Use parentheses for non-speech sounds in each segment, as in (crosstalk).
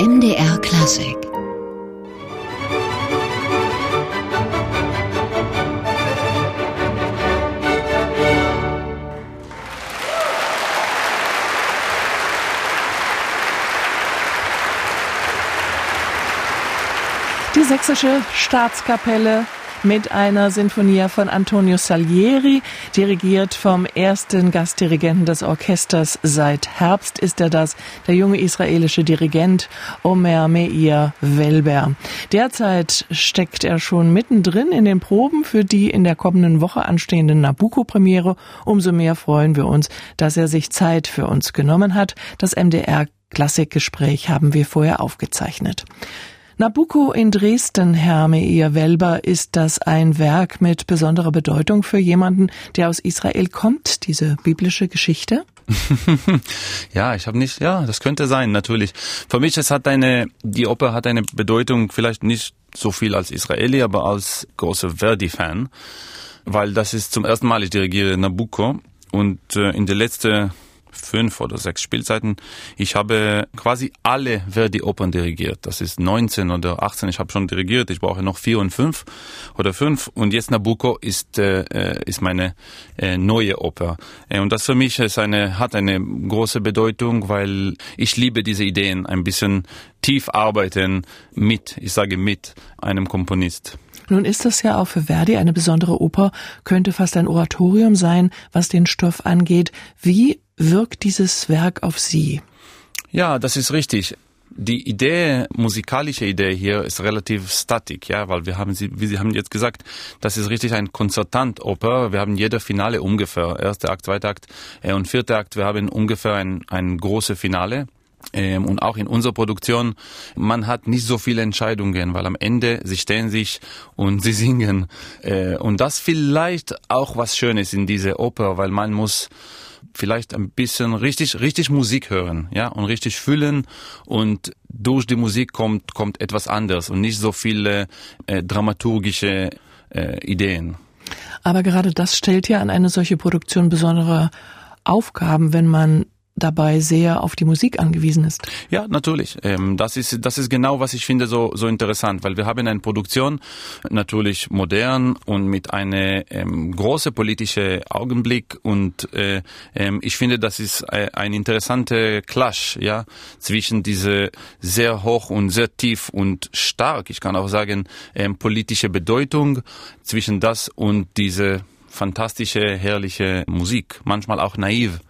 MDR Klassik Die Sächsische Staatskapelle mit einer Sinfonia von Antonio Salieri, dirigiert vom ersten Gastdirigenten des Orchesters seit Herbst ist er das, der junge israelische Dirigent Omer Meir Welber. Derzeit steckt er schon mittendrin in den Proben für die in der kommenden Woche anstehende Nabucco-Premiere. Umso mehr freuen wir uns, dass er sich Zeit für uns genommen hat. Das MDR Klassikgespräch haben wir vorher aufgezeichnet. Nabucco in Dresden, Herr Meir Welber, ist das ein Werk mit besonderer Bedeutung für jemanden, der aus Israel kommt, diese biblische Geschichte? (laughs) ja, ich habe nicht, ja, das könnte sein, natürlich. Für mich, es hat eine, die Oper hat eine Bedeutung, vielleicht nicht so viel als Israeli, aber als großer Verdi-Fan, weil das ist zum ersten Mal, ich dirigiere Nabucco und äh, in der letzten fünf oder sechs Spielzeiten. Ich habe quasi alle Verdi-Opern dirigiert. Das ist 19 oder 18. Ich habe schon dirigiert. Ich brauche noch vier und fünf oder fünf. Und jetzt Nabucco ist, äh, äh ist meine äh, neue Oper. Äh, und das für mich ist eine, hat eine große Bedeutung, weil ich liebe diese Ideen, ein bisschen tief arbeiten mit, ich sage mit einem Komponist. Nun ist das ja auch für Verdi eine besondere Oper, könnte fast ein Oratorium sein, was den Stoff angeht. Wie wirkt dieses Werk auf Sie? Ja, das ist richtig. Die Idee, musikalische Idee hier ist relativ statik, ja, weil wir haben sie, wie Sie haben jetzt gesagt, das ist richtig ein Konzertantoper. Wir haben jeder Finale ungefähr, erster Akt, zweiter Akt äh, und vierter Akt. Wir haben ungefähr ein, ein großes Finale. Ähm, und auch in unserer Produktion, man hat nicht so viele Entscheidungen, weil am Ende sie stehen sich und sie (laughs) singen. Äh, und das vielleicht auch was Schönes in dieser Oper, weil man muss vielleicht ein bisschen richtig, richtig Musik hören, ja, und richtig fühlen und durch die Musik kommt, kommt etwas anderes und nicht so viele äh, dramaturgische äh, Ideen. Aber gerade das stellt ja an eine solche Produktion besondere Aufgaben, wenn man dabei sehr auf die Musik angewiesen ist. Ja, natürlich. Ähm, das ist das ist genau, was ich finde so so interessant, weil wir haben eine Produktion natürlich modern und mit einer ähm, große politische Augenblick und äh, ähm, ich finde, das ist äh, ein interessanter Clash, ja, zwischen diese sehr hoch und sehr tief und stark, ich kann auch sagen, ähm, politische Bedeutung zwischen das und diese fantastische, herrliche Musik, manchmal auch naiv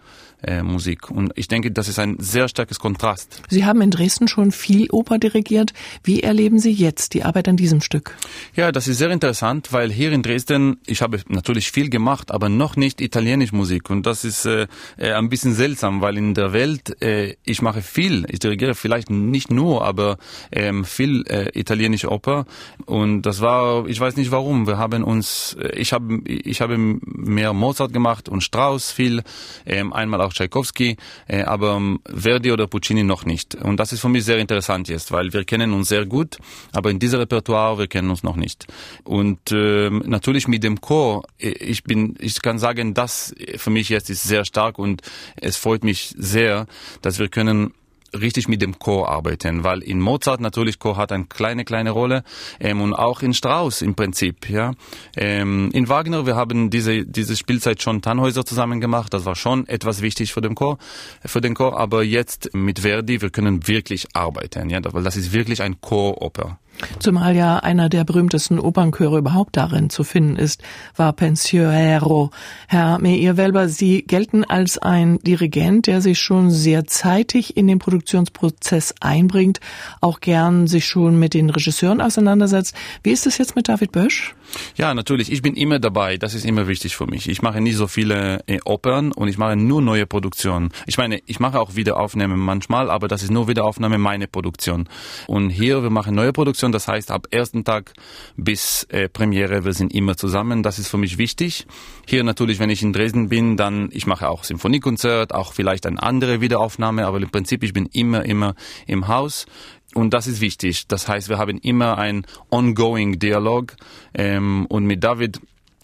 äh, Musik. Und ich denke, das ist ein sehr starkes Kontrast. Sie haben in Dresden schon viel Oper dirigiert. Wie erleben Sie jetzt die Arbeit an diesem Stück? Ja, das ist sehr interessant, weil hier in Dresden, ich habe natürlich viel gemacht, aber noch nicht italienisch Musik. Und das ist äh, äh, ein bisschen seltsam, weil in der Welt, äh, ich mache viel, ich dirigiere vielleicht nicht nur, aber ähm, viel äh, italienische Oper. Und das war, ich weiß nicht warum, wir haben uns, äh, ich habe ich habe mehr Mozart gemacht und Strauss viel, ähm, einmal auch auch Tchaikovsky, äh, aber ähm, Verdi oder Puccini noch nicht. Und das ist für mich sehr interessant jetzt, weil wir kennen uns sehr gut, aber in diesem Repertoire, wir kennen uns noch nicht. Und äh, natürlich mit dem Chor, äh, ich bin, ich kann sagen, das für mich jetzt ist sehr stark und es freut mich sehr, dass wir können richtig mit dem Chor arbeiten, weil in Mozart natürlich Chor hat eine kleine, kleine Rolle ähm, und auch in Strauss im Prinzip. Ja, ähm, In Wagner, wir haben diese, diese Spielzeit schon Tannhäuser zusammen gemacht, das war schon etwas wichtig für den Chor, für den Chor, aber jetzt mit Verdi, wir können wirklich arbeiten, ja, weil das ist wirklich ein Choroper. Zumal ja einer der berühmtesten Opernchöre überhaupt darin zu finden ist, war Pensiero. Herr Meir-Welber, Sie gelten als ein Dirigent, der sich schon sehr zeitig in den Produktionsprozess einbringt, auch gern sich schon mit den Regisseuren auseinandersetzt. Wie ist es jetzt mit David Bösch? Ja, natürlich. Ich bin immer dabei. Das ist immer wichtig für mich. Ich mache nie so viele äh, Opern und ich mache nur neue Produktionen. Ich meine, ich mache auch Wiederaufnahmen manchmal, aber das ist nur Wiederaufnahme meine Produktion. Und hier, wir machen neue Produktionen. Das heißt, ab ersten Tag bis äh, Premiere, wir sind immer zusammen. Das ist für mich wichtig. Hier natürlich, wenn ich in Dresden bin, dann, ich mache auch Symphoniekonzert, auch vielleicht eine andere Wiederaufnahme, aber im Prinzip, ich bin immer, immer im Haus. Und das ist wichtig. Das heißt, wir haben immer ein ongoing Dialog. Ähm, und mit David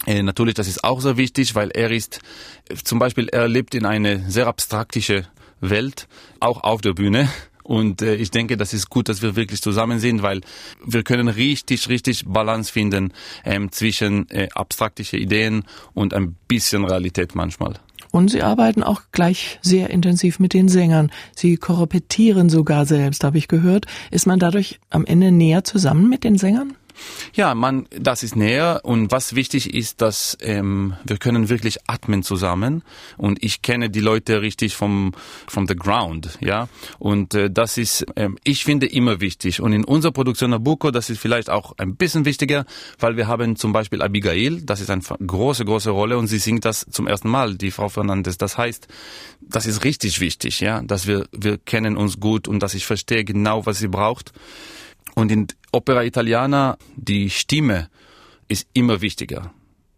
äh, natürlich, das ist auch sehr wichtig, weil er ist, zum Beispiel, er lebt in eine sehr abstraktische Welt, auch auf der Bühne. Und äh, ich denke, das ist gut, dass wir wirklich zusammen sind, weil wir können richtig, richtig Balance finden ähm, zwischen äh, abstraktische Ideen und ein bisschen Realität manchmal. Und Sie arbeiten auch gleich sehr intensiv mit den Sängern. Sie korrepetieren sogar selbst, habe ich gehört. Ist man dadurch am Ende näher zusammen mit den Sängern? Ja, man, das ist näher. Und was wichtig ist, dass ähm, wir können wirklich atmen zusammen. Und ich kenne die Leute richtig vom from the ground, ja. Und äh, das ist, ähm, ich finde immer wichtig. Und in unserer Produktion Nabucco, das ist vielleicht auch ein bisschen wichtiger, weil wir haben zum Beispiel Abigail, das ist eine große große Rolle. Und sie singt das zum ersten Mal, die Frau Fernandes. Das heißt, das ist richtig wichtig, ja, dass wir wir kennen uns gut und dass ich verstehe genau, was sie braucht. Und in Opera Italiana, die Stimme ist immer wichtiger.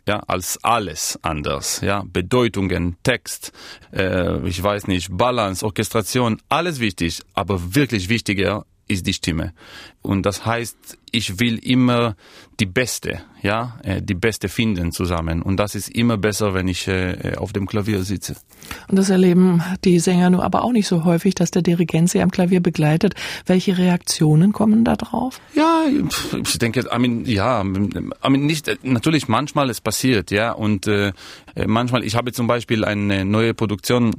Ja, als alles anders, ja, Bedeutungen, Text, äh, ich weiß nicht, Balance, Orchestration, alles wichtig, aber wirklich wichtiger ist die Stimme. Und das heißt, ich will immer die Beste, ja, äh, die Beste finden zusammen. Und das ist immer besser, wenn ich äh, auf dem Klavier sitze. Und das erleben die Sänger nur aber auch nicht so häufig, dass der Dirigent sie am Klavier begleitet. Welche Reaktionen kommen da drauf? Ja, ich denke, I mean, ja, I mean, nicht, natürlich manchmal es passiert, ja, und äh, manchmal, ich habe zum Beispiel eine neue Produktion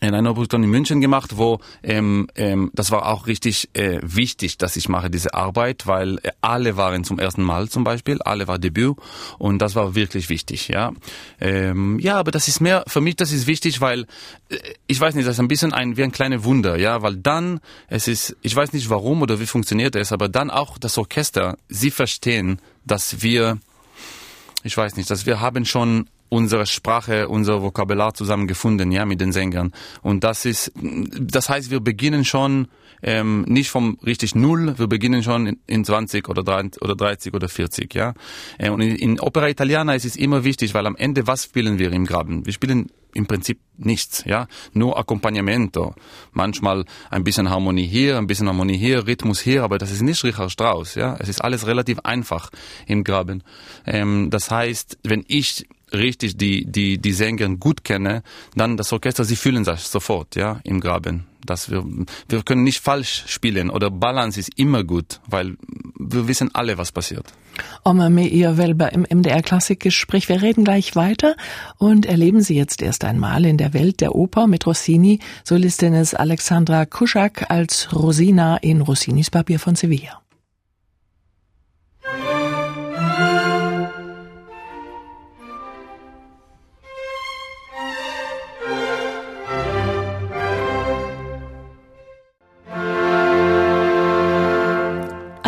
in einer Produktion in München gemacht, wo ähm, ähm, das war auch richtig äh, wichtig, dass ich mache diese Arbeit, weil äh, alle waren zum ersten Mal zum Beispiel, alle war Debüt und das war wirklich wichtig, ja. Ähm, ja, aber das ist mehr für mich, das ist wichtig, weil äh, ich weiß nicht, das ist ein bisschen ein wie ein kleines Wunder, ja, weil dann es ist, ich weiß nicht warum oder wie funktioniert es, aber dann auch das Orchester, sie verstehen, dass wir ich weiß nicht, dass wir haben schon unsere Sprache, unser Vokabular zusammengefunden, ja, mit den Sängern. Und das ist, das heißt, wir beginnen schon ähm, nicht vom richtig Null, wir beginnen schon in, in 20 oder 30 oder 30 oder 40, ja. Äh, und in, in Opera Italiana ist es immer wichtig, weil am Ende was spielen wir im Graben? Wir spielen im Prinzip nichts, ja, nur Accompagnamento. Manchmal ein bisschen Harmonie hier, ein bisschen Harmonie hier, Rhythmus hier, aber das ist nicht Richard Strauss, ja. Es ist alles relativ einfach im Graben. Ähm, das heißt, wenn ich richtig die, die, die Sänger gut kenne, dann das Orchester, sie fühlen sich sofort, ja, im Graben. Dass wir, wir können nicht falsch spielen oder Balance ist immer gut, weil wir wissen alle, was passiert. Oma Meir Welber im MDR Klassikgespräch. Wir reden gleich weiter und erleben Sie jetzt erst einmal in der Welt der Oper mit Rossini. Solistin ist Alexandra Kuschak als Rosina in Rossinis Papier von Sevilla.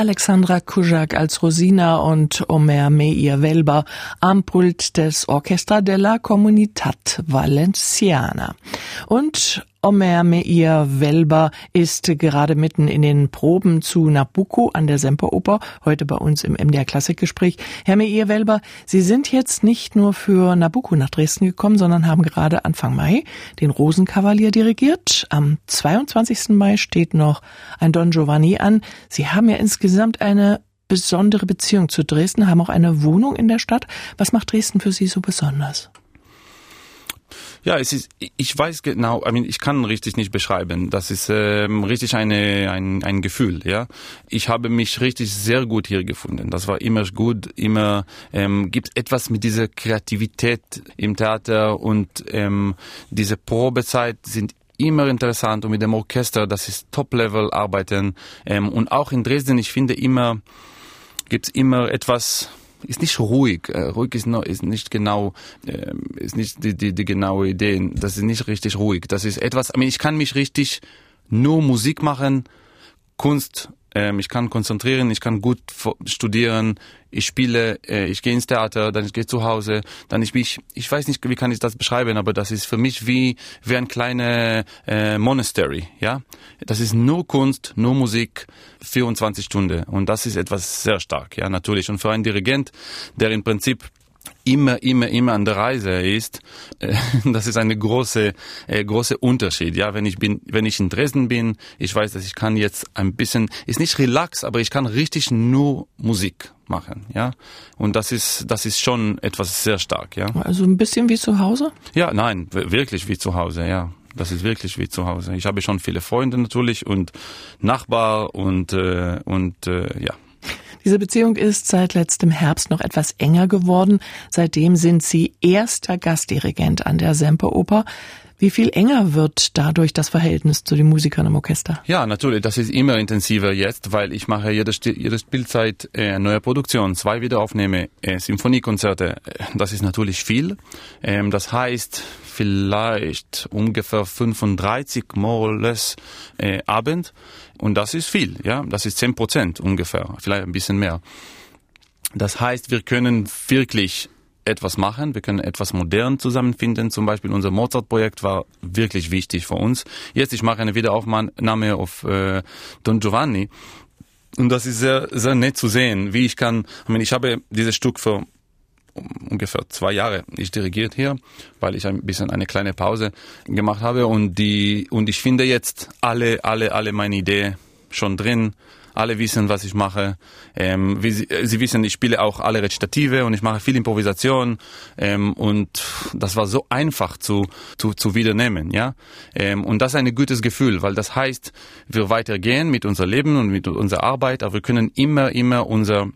Alexandra Kujak als Rosina und Omer Meir Welber am Pult des Orchestra della Comunitat Valenciana. Und Omer Meir Welber ist gerade mitten in den Proben zu Nabucco an der Semperoper, heute bei uns im MDR Klassikgespräch. Herr Meir Welber, Sie sind jetzt nicht nur für Nabucco nach Dresden gekommen, sondern haben gerade Anfang Mai den Rosenkavalier dirigiert. Am 22. Mai steht noch ein Don Giovanni an. Sie haben ja insgesamt eine besondere Beziehung zu Dresden, haben auch eine Wohnung in der Stadt. Was macht Dresden für Sie so besonders? Ja, es ist, ich weiß genau, I mean, ich kann richtig nicht beschreiben. Das ist ähm, richtig eine, ein, ein Gefühl, ja. Ich habe mich richtig sehr gut hier gefunden. Das war immer gut, immer ähm, gibt etwas mit dieser Kreativität im Theater und ähm, diese Probezeit sind immer interessant und mit dem Orchester, das ist Top-Level arbeiten ähm, und auch in Dresden, ich finde immer, gibt's immer etwas ist nicht ruhig. Äh, ruhig ist, noch, ist nicht genau, äh, ist nicht die, die, die genaue Idee. Das ist nicht richtig ruhig. Das ist etwas, I mean, ich kann mich richtig nur Musik machen, Kunst ähm, ich kann konzentrieren, ich kann gut studieren, ich spiele, äh, ich gehe ins Theater, dann ich gehe zu Hause, dann ich mich, ich weiß nicht, wie kann ich das beschreiben, aber das ist für mich wie wie ein kleiner äh, Monastery, ja. Das ist nur Kunst, nur Musik, 24 Stunden und das ist etwas sehr stark, ja natürlich. Und für einen Dirigent, der im Prinzip immer, immer, immer an der Reise ist, äh, (laughs) das ist eine große, äh, große Unterschied. Ja, wenn ich bin, wenn ich in Dresden bin, ich weiß, dass ich kann jetzt ein bisschen, ist nicht relax, aber ich kann richtig nur Musik machen, ja. Und das ist, das ist schon etwas sehr stark, ja. Also ein bisschen wie zu Hause? Ja, nein, wirklich wie zu Hause, ja. Das ist wirklich wie zu Hause. Ich habe schon viele Freunde natürlich und Nachbar und, äh, und äh, ja. Diese Beziehung ist seit letztem Herbst noch etwas enger geworden. Seitdem sind Sie erster Gastdirigent an der Semperoper. Wie viel enger wird dadurch das Verhältnis zu den Musikern im Orchester? Ja, natürlich. Das ist immer intensiver jetzt, weil ich mache jede, jede Spielzeit äh, neue Produktion, zwei Wiederaufnehme, äh, Symphoniekonzerte. Das ist natürlich viel. Ähm, das heißt vielleicht ungefähr 35 Moles äh, Abend und das ist viel. Ja, das ist 10 Prozent ungefähr, vielleicht ein bisschen mehr. Das heißt, wir können wirklich etwas machen, wir können etwas modern zusammenfinden. Zum Beispiel unser Mozart-Projekt war wirklich wichtig für uns. Jetzt, ich mache eine Wiederaufnahme auf äh, Don Giovanni. Und das ist sehr, sehr nett zu sehen, wie ich kann, ich, meine, ich habe dieses Stück für ungefähr zwei Jahre ich dirigiert hier, weil ich ein bisschen eine kleine Pause gemacht habe und die und ich finde jetzt alle alle alle meine Idee schon drin alle wissen, was ich mache. Ähm, wie sie, äh, sie, wissen, ich spiele auch alle Rezitative und ich mache viel Improvisation. Ähm, und das war so einfach zu, zu, zu wiedernehmen. Ja? Ähm, und das ist ein gutes Gefühl, weil das heißt, wir weitergehen mit unser Leben und mit unserer Arbeit, aber wir können immer, immer unser,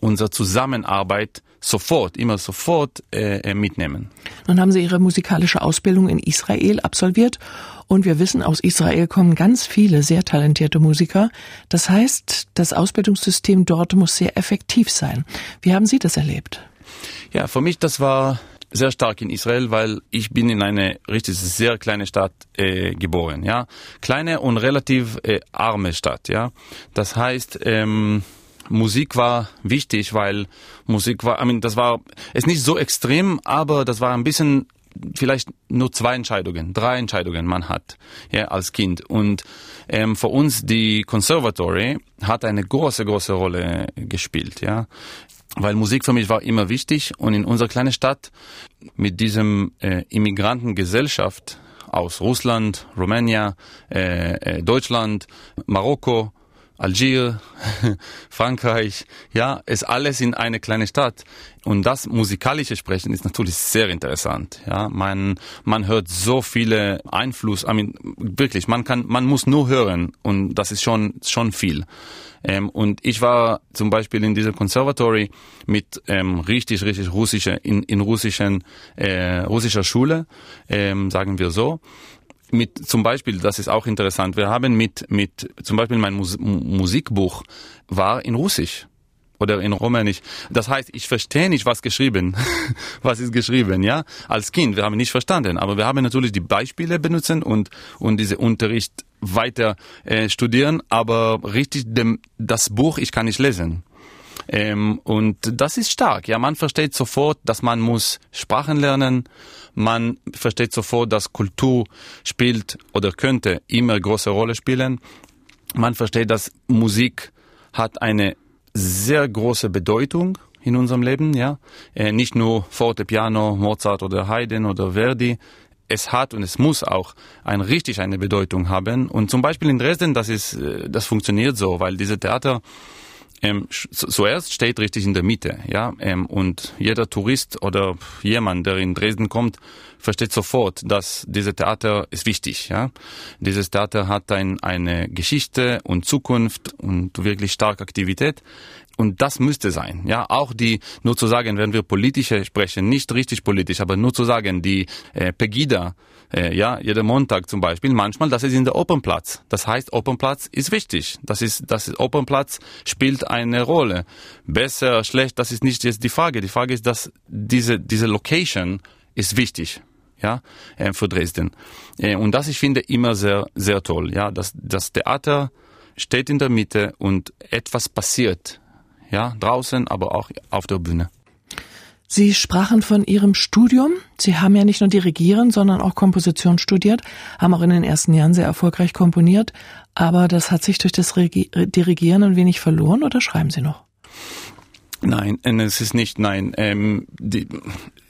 unsere Zusammenarbeit sofort, immer sofort äh, äh, mitnehmen. Nun haben Sie Ihre musikalische Ausbildung in Israel absolviert und wir wissen, aus Israel kommen ganz viele sehr talentierte Musiker. Das heißt, das Ausbildungssystem dort muss sehr effektiv sein. Wie haben Sie das erlebt? Ja, für mich das war sehr stark in Israel, weil ich bin in eine richtig sehr kleine Stadt äh, geboren, ja, kleine und relativ äh, arme Stadt, ja. Das heißt, ähm, Musik war wichtig, weil Musik war, I mean, das war, ist nicht so extrem, aber das war ein bisschen vielleicht nur zwei Entscheidungen, drei Entscheidungen man hat ja, als Kind. Und ähm, für uns die Conservatory hat eine große, große Rolle gespielt. Ja, weil Musik für mich war immer wichtig und in unserer kleinen Stadt mit diesem äh, Immigrantengesellschaft aus Russland, Rumänien, äh, äh, Deutschland, Marokko, Algier, (laughs) Frankreich, ja, ist alles in eine kleine Stadt. Und das musikalische Sprechen ist natürlich sehr interessant. Ja, man, man hört so viele Einfluss. I mean, wirklich, man kann, man muss nur hören und das ist schon, schon viel. Ähm, und ich war zum Beispiel in diesem Conservatory mit ähm, richtig, richtig russische, in, in russischen, äh, russischer Schule, ähm, sagen wir so mit zum Beispiel, das ist auch interessant, wir haben mit, mit zum Beispiel mein Mus Musikbuch war in Russisch oder in Rumänisch. Das heißt, ich verstehe nicht, was geschrieben, (laughs) was ist geschrieben, ja. Als Kind, wir haben nicht verstanden, aber wir haben natürlich die Beispiele benutzen und und diese Unterricht weiter äh, studieren, aber richtig dem, das Buch, ich kann nicht lesen. Ähm, und das ist stark. Ja, man versteht sofort, dass man muss Sprachen lernen. Man versteht sofort, dass Kultur spielt oder könnte immer große Rolle spielen. Man versteht, dass Musik hat eine sehr große Bedeutung in unserem Leben, ja. Äh, nicht nur Forte, Piano, Mozart oder Haydn oder Verdi. Es hat und es muss auch ein richtig eine Bedeutung haben. Und zum Beispiel in Dresden, das ist, äh, das funktioniert so, weil diese Theater ähm, zuerst steht richtig in der Mitte, ja, ähm, und jeder Tourist oder jemand, der in Dresden kommt, versteht sofort, dass dieses Theater ist wichtig, ja. Dieses Theater hat ein, eine Geschichte und Zukunft und wirklich starke Aktivität. Und das müsste sein, ja. Auch die, nur zu sagen, wenn wir politische sprechen, nicht richtig politisch, aber nur zu sagen, die äh, Pegida, äh, ja, jeder Montag zum Beispiel, manchmal, das ist in der Opernplatz. Das heißt, Opernplatz ist wichtig. Das ist, das ist, Opernplatz spielt eine Rolle. Besser, schlecht, das ist nicht jetzt die Frage. Die Frage ist, dass diese, diese Location ist wichtig. Ja, äh, für Dresden. Äh, und das, ich finde, immer sehr, sehr toll. Ja, dass das Theater steht in der Mitte und etwas passiert. Ja, draußen, aber auch auf der Bühne. Sie sprachen von Ihrem Studium. Sie haben ja nicht nur Dirigieren, sondern auch Komposition studiert, haben auch in den ersten Jahren sehr erfolgreich komponiert. Aber das hat sich durch das Dirigieren ein wenig verloren oder schreiben Sie noch? Nein, äh, es ist nicht, nein. Ähm, die,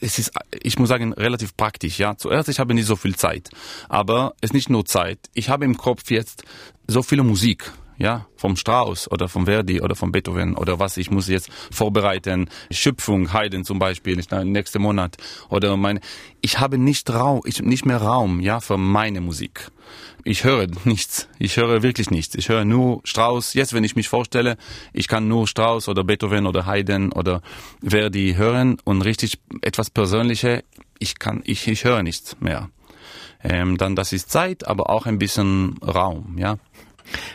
es ist, ich muss sagen, relativ praktisch. Ja, zuerst ich habe nicht so viel Zeit, aber es ist nicht nur Zeit. Ich habe im Kopf jetzt so viele Musik ja, vom Strauss oder vom Verdi oder vom Beethoven oder was ich muss jetzt vorbereiten, Schöpfung, Haydn zum Beispiel, nächsten Monat oder meine, ich habe nicht Raum, ich nicht mehr Raum, ja, für meine Musik. Ich höre (laughs) nichts, ich höre wirklich nichts. Ich höre nur Strauss. Jetzt, wenn ich mich vorstelle, ich kann nur Strauss oder Beethoven oder Haydn oder Verdi hören und richtig etwas Persönliche, ich kann, ich, ich höre nichts mehr. Ähm, dann das ist Zeit, aber auch ein bisschen Raum, ja.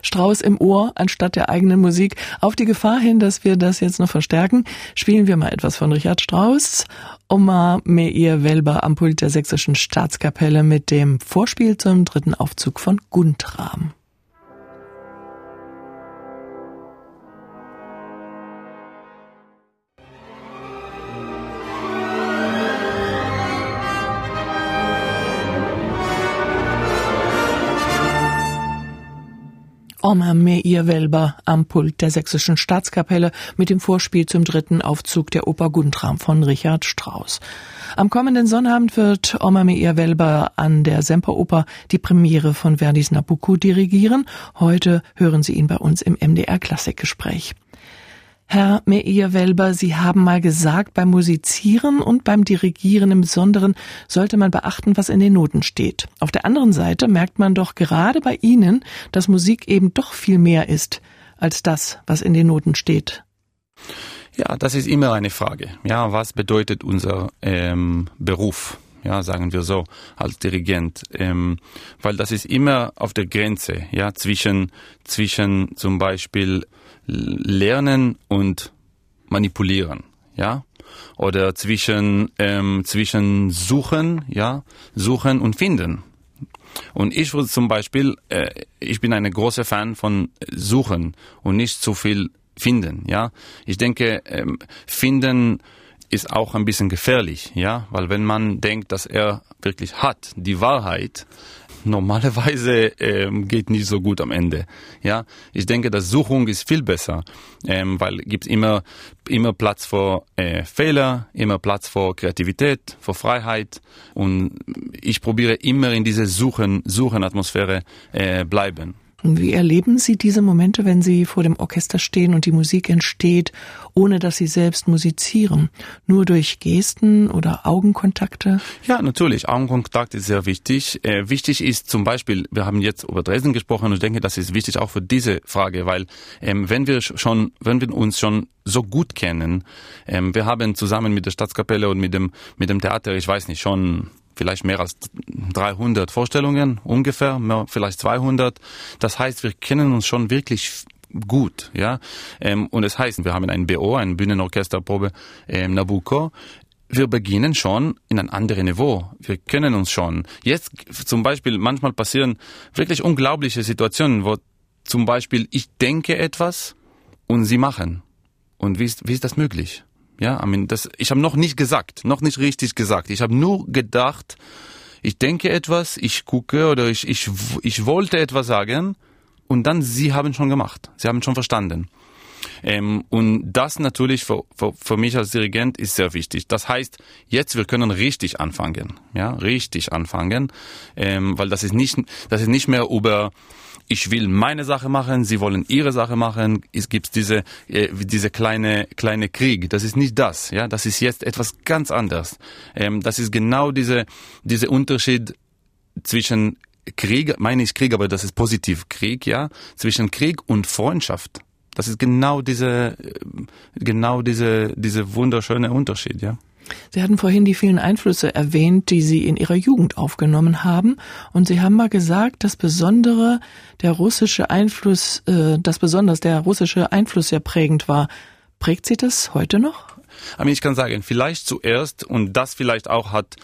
Strauß im Ohr anstatt der eigenen Musik. Auf die Gefahr hin, dass wir das jetzt noch verstärken, spielen wir mal etwas von Richard Strauss. Oma Meir Welber am Pult der Sächsischen Staatskapelle mit dem Vorspiel zum dritten Aufzug von Guntram. Oma Meir Welber am Pult der Sächsischen Staatskapelle mit dem Vorspiel zum dritten Aufzug der Oper Guntram von Richard Strauss. Am kommenden Sonnabend wird Oma Meir Welber an der Semperoper die Premiere von Verdis Nabucco dirigieren. Heute hören Sie ihn bei uns im MDR Klassikgespräch. Herr Meir-Welber, Sie haben mal gesagt, beim Musizieren und beim Dirigieren im Besonderen sollte man beachten, was in den Noten steht. Auf der anderen Seite merkt man doch gerade bei Ihnen, dass Musik eben doch viel mehr ist als das, was in den Noten steht. Ja, das ist immer eine Frage. Ja, was bedeutet unser ähm, Beruf? ja, sagen wir so, als Dirigent, ähm, weil das ist immer auf der Grenze, ja, zwischen, zwischen zum Beispiel Lernen und Manipulieren, ja, oder zwischen, ähm, zwischen Suchen, ja, Suchen und Finden. Und ich würde zum Beispiel, äh, ich bin eine große Fan von Suchen und nicht zu viel finden, ja. Ich denke, ähm, finden ist auch ein bisschen gefährlich, ja, weil wenn man denkt, dass er wirklich hat die Wahrheit, normalerweise ähm, geht nicht so gut am Ende. Ja, ich denke, dass Suchung ist viel besser, ähm, weil gibt immer immer Platz für äh, Fehler, immer Platz für Kreativität, für Freiheit und ich probiere immer in diese Suchen Suchen Atmosphäre äh, bleiben. Wie erleben Sie diese Momente, wenn Sie vor dem Orchester stehen und die Musik entsteht, ohne dass Sie selbst musizieren? Nur durch Gesten oder Augenkontakte? Ja, natürlich. Augenkontakt ist sehr wichtig. Äh, wichtig ist zum Beispiel, wir haben jetzt über Dresden gesprochen und ich denke, das ist wichtig auch für diese Frage, weil ähm, wenn wir schon, wenn wir uns schon so gut kennen, ähm, wir haben zusammen mit der Staatskapelle und mit dem, mit dem Theater, ich weiß nicht, schon vielleicht mehr als 300 Vorstellungen ungefähr, mehr, vielleicht 200. Das heißt, wir kennen uns schon wirklich gut, ja. Ähm, und es das heißt, wir haben ein BO, ein Bühnenorchesterprobe ähm, Nabucco. Wir beginnen schon in ein anderes Niveau. Wir kennen uns schon. Jetzt zum Beispiel, manchmal passieren wirklich unglaubliche Situationen, wo zum Beispiel ich denke etwas und sie machen. Und wie ist, wie ist das möglich? Ja, I mean, das, ich habe noch nicht gesagt, noch nicht richtig gesagt. Ich habe nur gedacht, ich denke etwas, ich gucke oder ich, ich, ich wollte etwas sagen und dann sie haben schon gemacht. Sie haben schon verstanden. Ähm, und das natürlich für, für, für mich als Dirigent ist sehr wichtig. Das heißt, jetzt wir können richtig anfangen, ja, richtig anfangen, ähm, weil das ist nicht, das ist nicht mehr über ich will meine Sache machen, sie wollen ihre Sache machen. Es gibt diese äh, diese kleine kleine Krieg. Das ist nicht das, ja. Das ist jetzt etwas ganz anderes. Ähm, das ist genau diese diese Unterschied zwischen Krieg, meine ich Krieg, aber das ist positiv Krieg, ja, zwischen Krieg und Freundschaft. Das ist genau diese genau diese diese wunderschöne Unterschied, ja. Sie hatten vorhin die vielen Einflüsse erwähnt, die Sie in Ihrer Jugend aufgenommen haben. Und Sie haben mal gesagt, dass besondere der russische Einfluss, äh, dass besonders der russische Einfluss sehr prägend war. Prägt Sie das heute noch? Ich kann sagen, vielleicht zuerst und das vielleicht auch hat,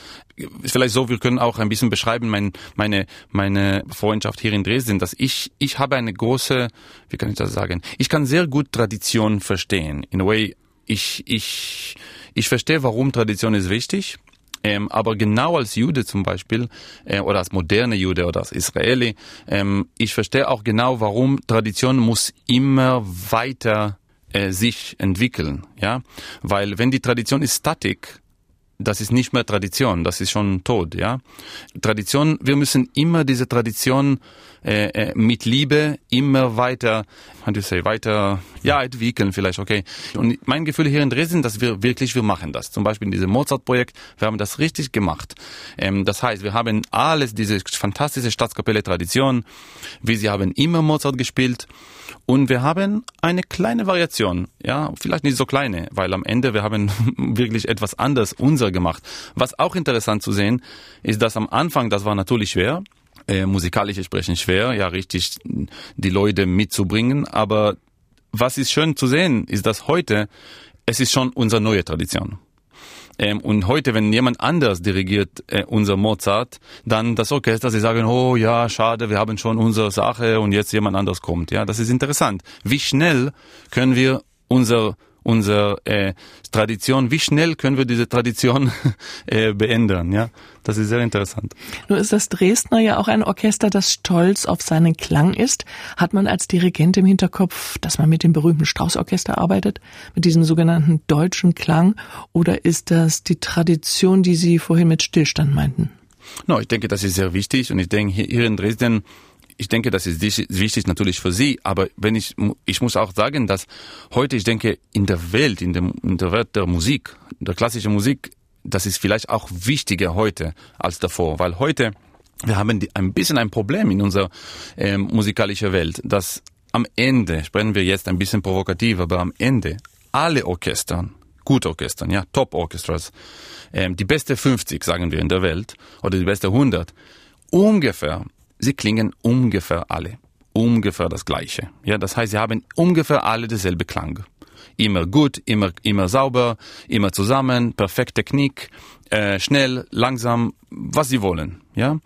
vielleicht so, wir können auch ein bisschen beschreiben, mein, meine, meine Freundschaft hier in Dresden, dass ich, ich habe eine große, wie kann ich das sagen, ich kann sehr gut Tradition verstehen. In a way, ich, ich, ich verstehe, warum Tradition ist wichtig. Ähm, aber genau als Jude zum Beispiel äh, oder als moderne Jude oder als Israeli, ähm, ich verstehe auch genau, warum Tradition muss immer weiter äh, sich entwickeln, ja, weil wenn die Tradition ist statik, das ist nicht mehr Tradition, das ist schon tot, ja. Tradition, wir müssen immer diese Tradition äh, äh, mit Liebe immer weiter, how do you say, weiter, ja, entwickeln vielleicht, okay. Und mein Gefühl hier in Dresden, dass wir wirklich, wir machen das. Zum Beispiel in diesem Mozart-Projekt, wir haben das richtig gemacht. Ähm, das heißt, wir haben alles, diese fantastische Staatskapelle-Tradition, wie sie haben immer Mozart gespielt. Und wir haben eine kleine Variation, ja, vielleicht nicht so kleine, weil am Ende wir haben (laughs) wirklich etwas anderes unser gemacht. Was auch interessant zu sehen, ist, dass am Anfang, das war natürlich schwer, äh, musikalische sprechen schwer, ja, richtig die Leute mitzubringen, aber was ist schön zu sehen, ist, dass heute, es ist schon unsere neue Tradition. Ähm, und heute, wenn jemand anders dirigiert äh, unser Mozart, dann das Orchester, sie sagen, oh ja, schade, wir haben schon unsere Sache und jetzt jemand anders kommt. Ja, das ist interessant. Wie schnell können wir unser unsere äh, Tradition, wie schnell können wir diese Tradition (laughs) äh, beenden, ja? Das ist sehr interessant. Nur ist das Dresdner ja auch ein Orchester, das stolz auf seinen Klang ist. Hat man als Dirigent im Hinterkopf, dass man mit dem berühmten Straußorchester arbeitet, mit diesem sogenannten deutschen Klang, oder ist das die Tradition, die Sie vorhin mit Stillstand meinten? No, ich denke, das ist sehr wichtig und ich denke, hier in Dresden ich denke, das ist wichtig natürlich für Sie, aber wenn ich, ich muss auch sagen, dass heute, ich denke, in der Welt, in, dem, in der Welt der Musik, der klassischen Musik, das ist vielleicht auch wichtiger heute als davor, weil heute, wir haben ein bisschen ein Problem in unserer äh, musikalischen Welt, dass am Ende, sprechen wir jetzt ein bisschen provokativ, aber am Ende alle Orchestern, gute Orchestern, ja, Top Orchestras, ähm, die beste 50, sagen wir in der Welt, oder die beste 100, ungefähr sie klingen ungefähr alle. Ungefähr das Gleiche. Ja, das heißt, sie haben ungefähr alle dieselbe Klang. Immer gut, immer, immer sauber, immer zusammen, perfekt Technik, äh, schnell, langsam, was sie wollen. Ja,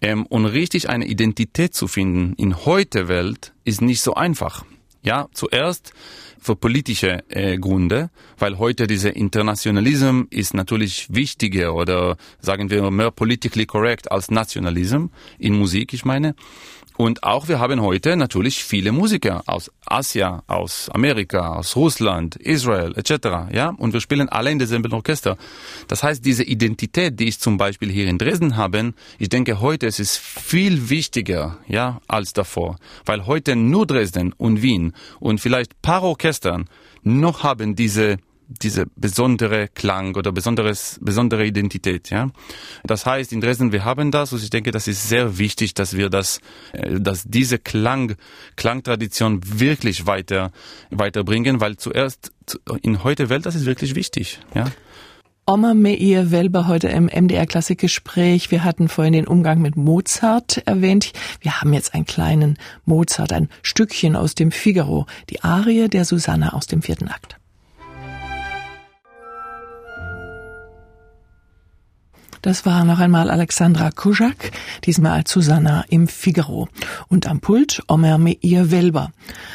ähm, und richtig eine Identität zu finden in heute Welt ist nicht so einfach. Ja, zuerst für politische äh, Gründe, weil heute dieser Internationalism ist natürlich wichtiger oder sagen wir mehr politically correct als Nationalism in Musik, ich meine. Und auch wir haben heute natürlich viele Musiker aus Asien, aus Amerika, aus Russland, Israel etc. Ja, und wir spielen alle in derselben Orchester. Das heißt, diese Identität, die ich zum Beispiel hier in Dresden habe, ich denke heute es ist viel wichtiger, ja, als davor, weil heute nur Dresden und Wien und vielleicht paar Orchestern noch haben diese diese besondere Klang oder besonderes, besondere Identität. Ja, das heißt in Dresden wir haben das und ich denke, das ist sehr wichtig, dass wir das, äh, dass diese Klang, Klangtradition wirklich weiter weiterbringen, weil zuerst in heute Welt das ist wirklich wichtig. Ja. Oma Meir Welber heute im MDR Klassikgespräch. Wir hatten vorhin den Umgang mit Mozart erwähnt. Wir haben jetzt einen kleinen Mozart, ein Stückchen aus dem Figaro, die Arie der Susanne aus dem vierten Akt. Das war noch einmal Alexandra Kujak, diesmal als Susanna im Figaro. Und am Pult Omer Meir Welber.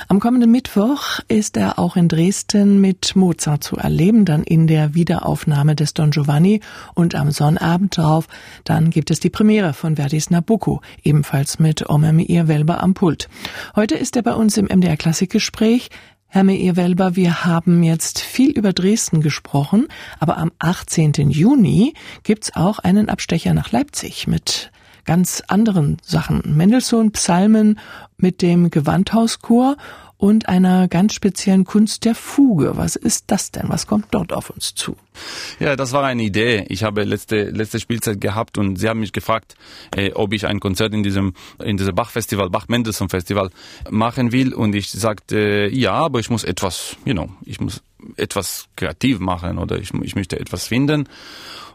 Am kommenden Mittwoch ist er auch in Dresden mit Mozart zu erleben, dann in der Wiederaufnahme des Don Giovanni und am Sonnabend drauf, dann gibt es die Premiere von Verdis Nabucco, ebenfalls mit Omer Meir Welber am Pult. Heute ist er bei uns im MDR Klassikgespräch. Herr Meir-Welber, wir haben jetzt viel über Dresden gesprochen, aber am 18. Juni gibt's auch einen Abstecher nach Leipzig mit ganz anderen Sachen. Mendelssohn Psalmen mit dem Gewandhauschor und einer ganz speziellen Kunst der Fuge. Was ist das denn? Was kommt dort auf uns zu? Ja, das war eine Idee. Ich habe letzte letzte Spielzeit gehabt und sie haben mich gefragt, äh, ob ich ein Konzert in diesem in diesem Bach Festival, Bach Mendelssohn Festival machen will und ich sagte ja, aber ich muss etwas, you know, ich muss etwas kreativ machen oder ich, ich möchte etwas finden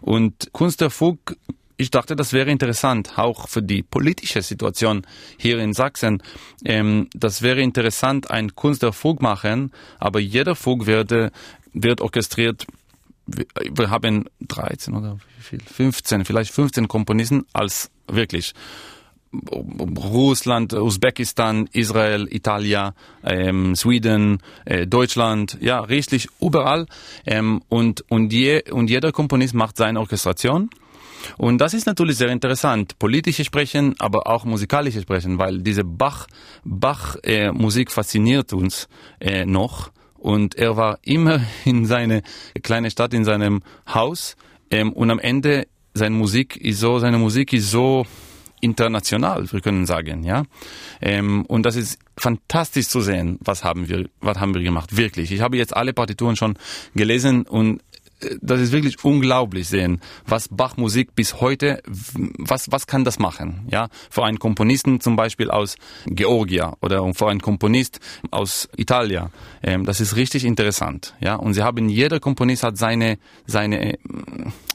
und Kunst der Fug ich dachte, das wäre interessant, auch für die politische Situation hier in Sachsen. Ähm, das wäre interessant, ein Kunst der Fug machen, aber jeder Fug werde, wird orchestriert. Wir haben 13 oder wie viel? 15, vielleicht 15 Komponisten als wirklich Russland, Usbekistan, Israel, Italien, ähm, Schweden, äh, Deutschland, ja, richtig überall. Ähm, und, und, je, und jeder Komponist macht seine Orchestration und das ist natürlich sehr interessant. Politische Sprechen, aber auch musikalische Sprechen, weil diese Bach, Bach äh, fasziniert uns äh, noch. Und er war immer (laughs) in seine kleine Stadt, in seinem Haus Ähm, und am Ende seine Musik ist so, seine Musik ist so international, wir können sagen, ja. Ähm, und das ist fantastisch zu sehen, was haben wir, was haben wir gemacht, wirklich. Ich habe jetzt alle Partituren schon gelesen und das ist wirklich unglaublich sehen, was Bach-Musik bis heute, was, was kann das machen? Ja, für einen Komponisten zum Beispiel aus Georgia oder für einen Komponist aus Italien. Ähm, das ist richtig interessant. Ja, und sie haben, jeder Komponist hat seine, seine,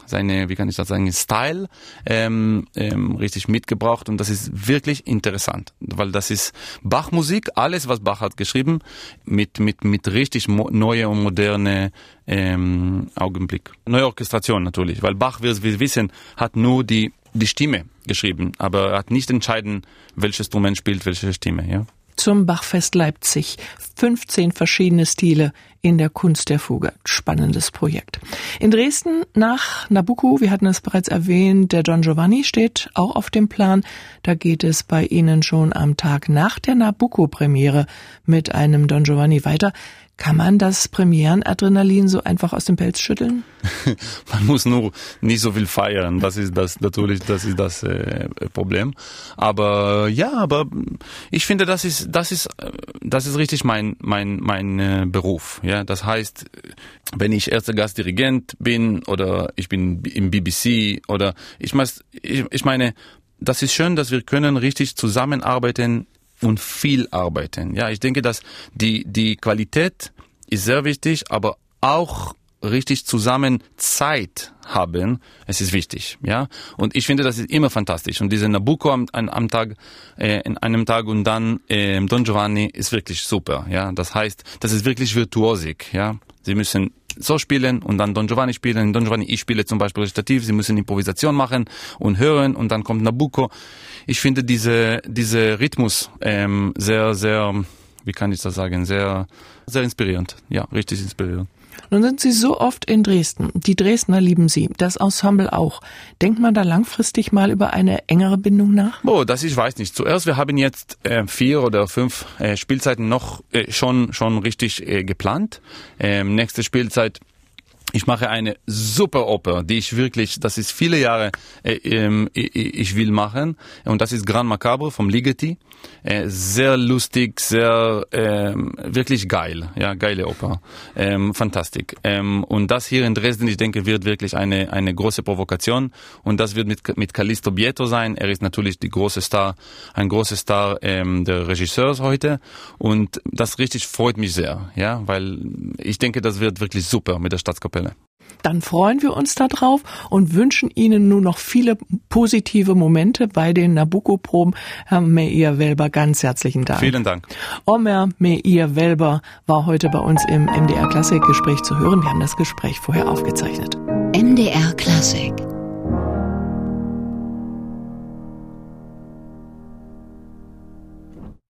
seine, wie kann ich das sagen, Style ähm, ähm, richtig mitgebracht und das ist wirklich interessant, weil das ist Bach-Musik, alles was Bach hat geschrieben, mit mit mit richtig neue und moderne ähm, Augenblick. Neue Orchestration natürlich, weil Bach, wie wir wissen, hat nur die die Stimme geschrieben, aber er hat nicht entschieden, welches Instrument spielt welche Stimme. Ja zum Bachfest Leipzig. 15 verschiedene Stile in der Kunst der Fuge. Spannendes Projekt. In Dresden nach Nabucco, wir hatten es bereits erwähnt, der Don Giovanni steht auch auf dem Plan. Da geht es bei Ihnen schon am Tag nach der Nabucco-Premiere mit einem Don Giovanni weiter. Kann man das Premierenadrenalin so einfach aus dem Pelz schütteln? (laughs) man muss nur nicht so viel feiern. Das ist das natürlich, das ist das äh, Problem. Aber ja, aber ich finde, das ist das ist das ist richtig mein mein mein äh, Beruf. Ja, das heißt, wenn ich erster Gastdirigent bin oder ich bin im BBC oder ich, ich, ich meine, das ist schön, dass wir können richtig zusammenarbeiten und viel arbeiten. Ja, ich denke, dass die, die Qualität ist sehr wichtig, aber auch richtig zusammen Zeit haben, es ist wichtig, ja. Und ich finde, das ist immer fantastisch. Und diese Nabucco am, am Tag, äh, in einem Tag und dann äh, Don Giovanni ist wirklich super, ja. Das heißt, das ist wirklich virtuosik, ja. Sie müssen so spielen und dann Don Giovanni spielen. Don Giovanni, ich spiele zum Beispiel Recitativ, sie müssen Improvisation machen und hören und dann kommt Nabucco. Ich finde diese, diese Rhythmus ähm, sehr, sehr, wie kann ich das sagen, sehr, sehr inspirierend. Ja, richtig inspirierend. Nun sind Sie so oft in Dresden. Die Dresdner lieben Sie, das Ensemble auch. Denkt man da langfristig mal über eine engere Bindung nach? Oh, das ich weiß nicht. Zuerst, wir haben jetzt äh, vier oder fünf äh, Spielzeiten noch äh, schon schon richtig äh, geplant. Ähm, nächste Spielzeit ich mache eine super Oper, die ich wirklich, das ist viele Jahre, äh, äh, ich will machen. Und das ist Grand Macabre vom Ligeti. Äh, sehr lustig, sehr, äh, wirklich geil. Ja, geile Oper. Ähm, fantastisch. Ähm, und das hier in Dresden, ich denke, wird wirklich eine, eine große Provokation. Und das wird mit, mit Callisto Bieto sein. Er ist natürlich die große Star, ein großer Star ähm, der Regisseurs heute. Und das richtig freut mich sehr. Ja, weil ich denke, das wird wirklich super mit der Staatskapelle. Dann freuen wir uns darauf und wünschen Ihnen nur noch viele positive Momente bei den Nabucco-Proben. Herr Meir-Welber, ganz herzlichen Dank. Vielen Dank. Omer Meir-Welber war heute bei uns im MDR Klassik-Gespräch zu hören. Wir haben das Gespräch vorher aufgezeichnet. MDR Klassik